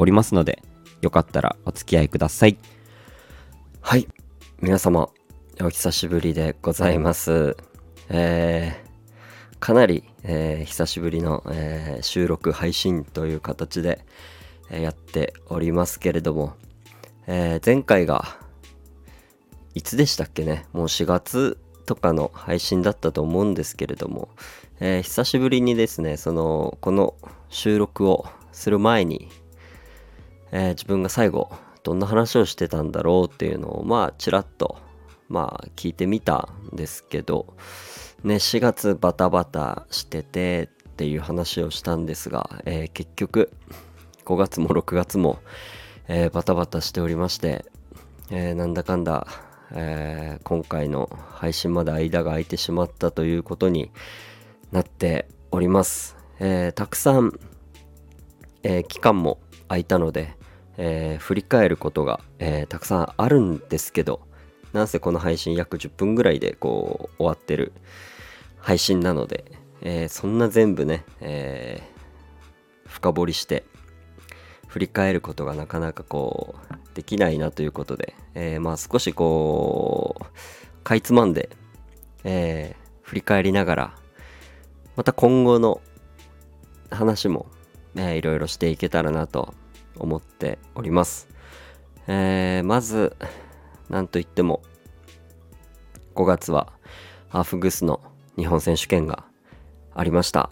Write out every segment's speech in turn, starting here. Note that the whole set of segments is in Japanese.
おりますのでよかったらお付き合いください。はい。皆様お久しぶりでございます。えーかなり、えー久しぶりの、えー収録配信という形で、えーやっておりますけれども、えー前回がいつでしたっけね？もう4月とかの配信だったと思うんですけれども、えー久しぶりにですねそのこの収録をする前に、えー自分が最後どんな話をしてたんだろうっていうのをまあちらっとまあ聞いてみたんですけどね4月バタバタしててっていう話をしたんですが、えー結局5月も6月も、えーバタバタしておりまして、えーなんだかんだ、えー今回の配信まで間が空いてしまったということになっております。えたくさん、え期間も空いたので、えー振り返ることが、えーたくさんあるんですけどなんせこの配信約10分ぐらいでこう終わってる配信なので、えーそんな全部ね、え深掘りして振り返ることがなかなかこうできないなということで、えまあ少しこうかいつまんで、え振り返りながらまた今後の話も、えーいろいろしていけたらなと思っております。えーまずなんといっても5月はハーフグスの日本選手権がありました。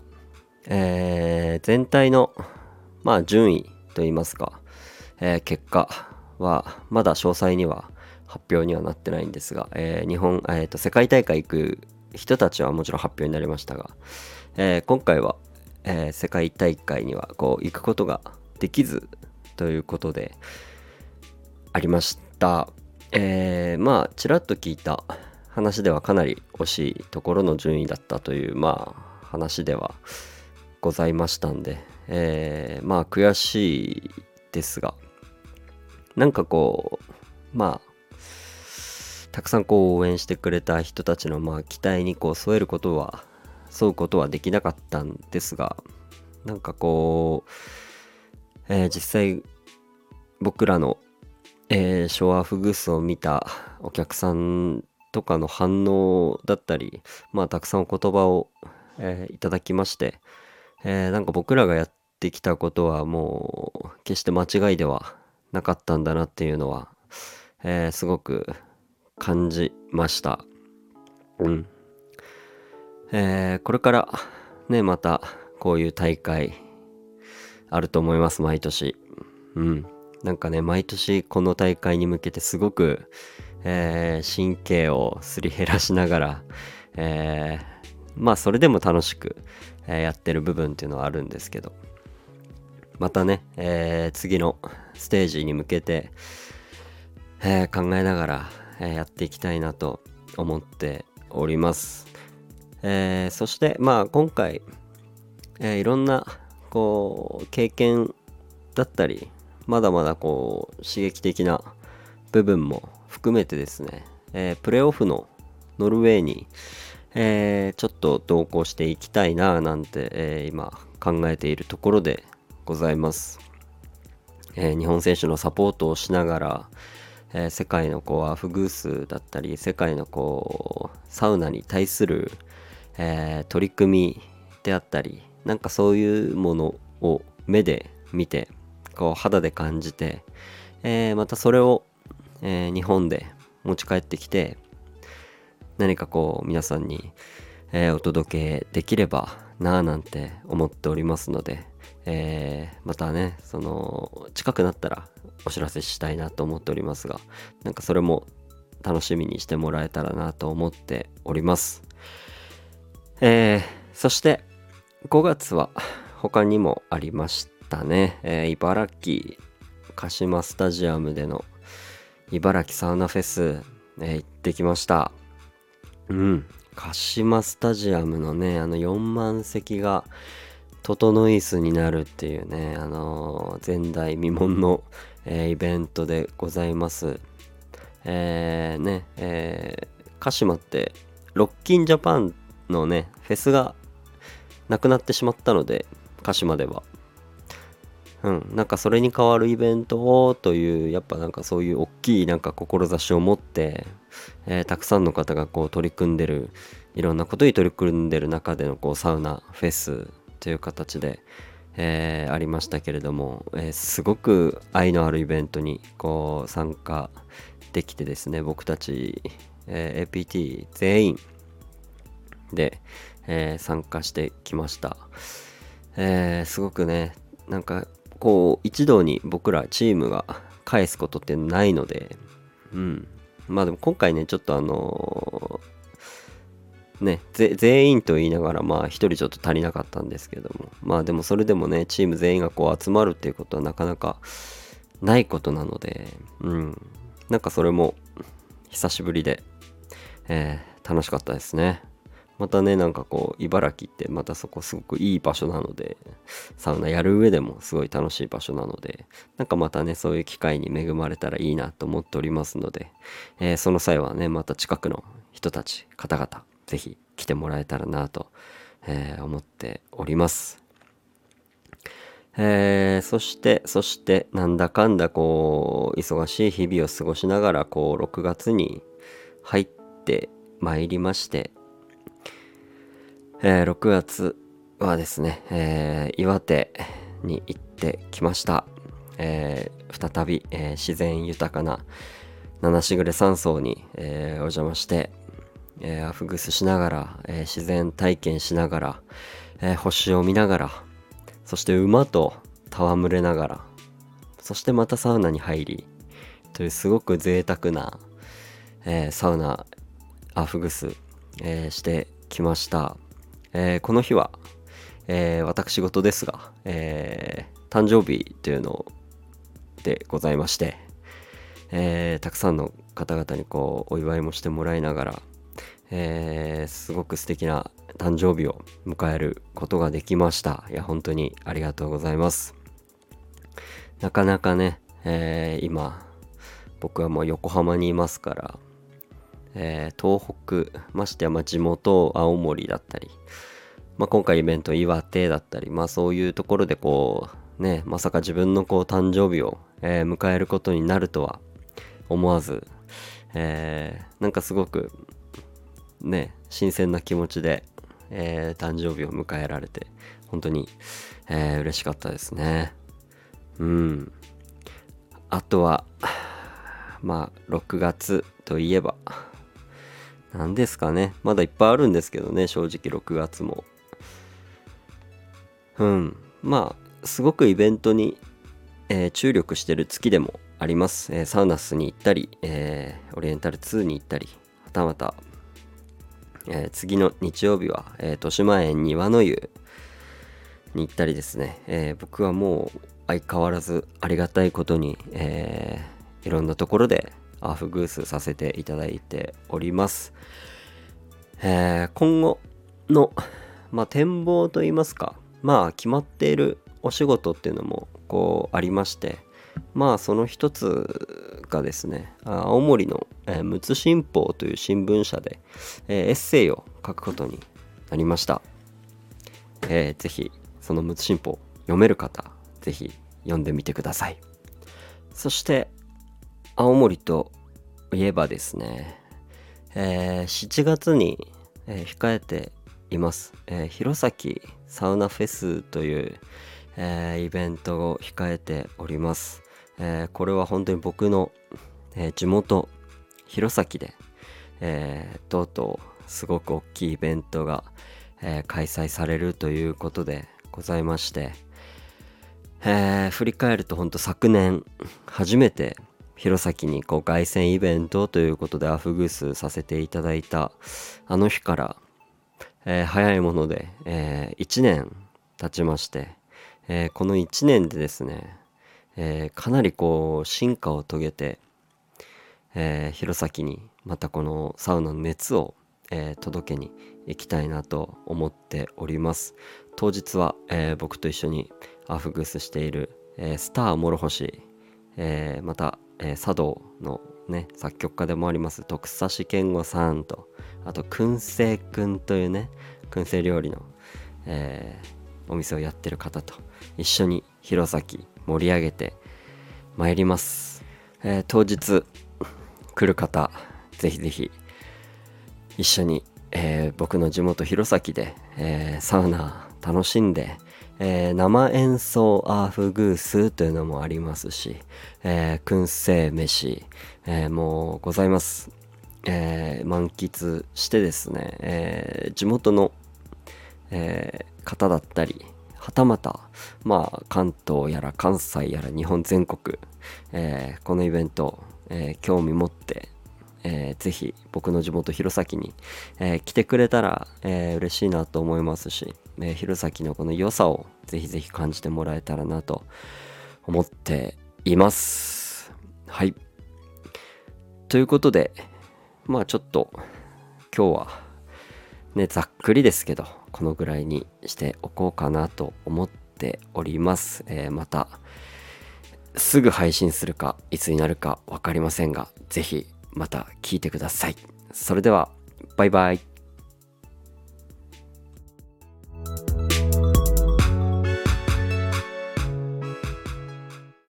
えー全体のまあ順位といいますか、えー結果はまだ詳細には発表にはなってないんですが、えー日本、えーと世界大会行く人たちはもちろん発表になりましたが、えー今回は、え世界大会にはこう行くことができずということでありました。えーまあちらっと聞いた話ではかなり惜しいところの順位だったというまあ話ではございましたんで、えーまあ悔しいですがなんかこうまあたくさんこう応援してくれた人たちのまあ期待にこう添えることは沿うことはできなかったんですがなんかこう、えー実際僕らの、えーショアフグースを見たお客さんとかの反応だったりまあたくさんお言葉を、えーいただきまして、えーなんか僕らがやってきたことはもう決して間違いではなかったんだなっていうのは、えーすごく感じました。うん。えーこれからね、またこういう大会あると思います、毎年。うん。なんかね、毎年この大会に向けてすごく、えー神経をすり減らしながら、えーまあそれでも楽しく、えやってる部分っていうのはあるんですけど、またね、え次のステージに向けて、え考えながら、えやっていきたいなと思っております。えーそしてまあ今回、えーいろんなこう経験だったりまだまだこう刺激的な部分も含めてですね、えープレーオフのノルウェーに、えーちょっと同行していきたいななんて、えー今考えているところでございます。えー日本選手のサポートをしながら、えー世界のこうアフグースだったり世界のこうサウナに対する、えー取り組みであったりなんかそういうものを目で見てこう肌で感じて、えーまたそれを、えー日本で持ち帰ってきて何かこう皆さんに、えーお届けできればなぁなんて思っておりますので、えーまたねその近くなったらお知らせしたいなと思っておりますがなんかそれも楽しみにしてもらえたらなと思っております。えーそして5月は他にもありましたね、えー茨城鹿島スタジアムでの茨城サウナフェス、えー、行ってきました。うん。鹿島スタジアムのねあの4万席が整い椅子になるっていうねあのー、前代未聞の、えー、イベントでございます。えー、ねえ、鹿島ってロッキンジャパンのねフェスがなくなってしまったので鹿島では。うん、なんかそれに代わるイベントをというやっぱなんかそういう大きいなんか志を持って、えー、たくさんの方がこう取り組んでるいろんなことに取り組んでる中でのこうサウナフェスという形で、えー、ありましたけれども、えー、すごく愛のあるイベントにこう参加できてですね僕たち、え APT 全員で、え参加してきました、えすごくねなんかこう一堂に僕らチームが返すことってないのでうん。まあでも今回ねちょっとあのー、ね全員と言いながらまあ一人ちょっと足りなかったんですけども。まあでもそれでもねチーム全員がこう集まるっていうことはなかなかないことなのでうん。なんかそれも久しぶりで、えー、楽しかったですね。またねなんかこう茨城ってまたそこすごくいい場所なのでサウナやる上でもすごい楽しい場所なのでなんかまたねそういう機会に恵まれたらいいなと思っておりますので、えー、その際はねまた近くの人たち方々是非来てもらえたらなと、えー、思っております。えー、そしてそしてなんだかんだこう忙しい日々を過ごしながらこう6月に入ってまいりましてえー、6月はですね、えー、岩手に行ってきました。えー、再び、え自然豊かな七しぐれ山荘に、えお邪魔して、えアフグスしながら、え自然体験しながら、え星を見ながら、そして馬と戯れながら、そしてまたサウナに入り、というすごく贅沢な、えサウナアフグス、えしてきました。えー、この日は、えー、私事ですが、えー、誕生日というのでございまして、えたくさんの方々にこうお祝いもしてもらいながら、えすごく素敵な誕生日を迎えることができました。いや、本当にありがとうございます。なかなかね、え今、僕はもう横浜にいますから、えー、東北、ましてやま地元青森だったり、まあ、今回イベント岩手だったり、まあそういうところでこう、ね、まさか自分のこう誕生日を、えー、迎えることになるとは思わず、えー、なんかすごくね、新鮮な気持ちで、えー、誕生日を迎えられて、本当に、えー、嬉しかったですね。うん。あとは、まあ、6月といえば、何ですかね。まだいっぱいあるんですけどね、正直6月も。うん。まあ、すごくイベントに、えー、注力してる月でもあります。えー、サウナスに行ったり、えー、オリエンタル2に行ったり、はたまた、え次の日曜日は、え豊島園庭の湯に行ったりですね、え僕はもう相変わらずありがたいことに、えいろんなところでアフグースさせていただいております。えー、今後の、まあ、展望といいますか、まあ決まっているお仕事っていうのもこうありまして、まあその一つがですね、青森の、えー、陸奥新報という新聞社で、えー、エッセイを書くことになりました。えー、ぜひその陸奥新報読める方、ぜひ読んでみてください。そして青森といえばですね、えー、7月に、えー、控えています、えー、弘前サウナフェスという、えー、イベントを控えております、えー、これは本当に僕の、えー、地元弘前で、え、とうとうすごく大きいイベントが、え、開催されるということでございまして、え、振り返ると本当昨年初めて弘前にこう凱旋イベントということでアフグースさせていただいたあの日から、えー、早いもので、えー、1年経ちまして、えー、この1年でですね、えー、かなりこう進化を遂げて、えー、弘前にまたこのサウナの熱を、えー、届けに行きたいなと思っております。当日は、えー、僕と一緒にアフグースしている、えー、スター諸星、えー、また、えー、茶道のね作曲家でもあります徳佐志健吾さんとあと燻製くんというね燻製料理の、えー、お店をやってる方と一緒に弘前盛り上げてまいります、えー、当日来る方ぜひぜひ一緒に、えー、僕の地元弘前で、え、サウナ楽しんで、えー、生演奏アーフグースというのもありますし、えー、燻製飯、えー、もございます。えー、満喫してですね、え、地元の、え、方だったり、はたまた、まあ、関東やら関西やら日本全国、え、このイベント、え、興味持って、えー、ぜひ僕の地元弘前に、えー、来てくれたら、えー、嬉しいなと思いますし、えー、弘前のこの良さをぜひぜひ感じてもらえたらなと思っています。はい。ということで、まあちょっと今日はね、ざっくりですけど、このぐらいにしておこうかなと思っております。えー、また、すぐ配信するか、いつになるか分かりませんが、ぜひまた聞いてください。それでは、バイバイ。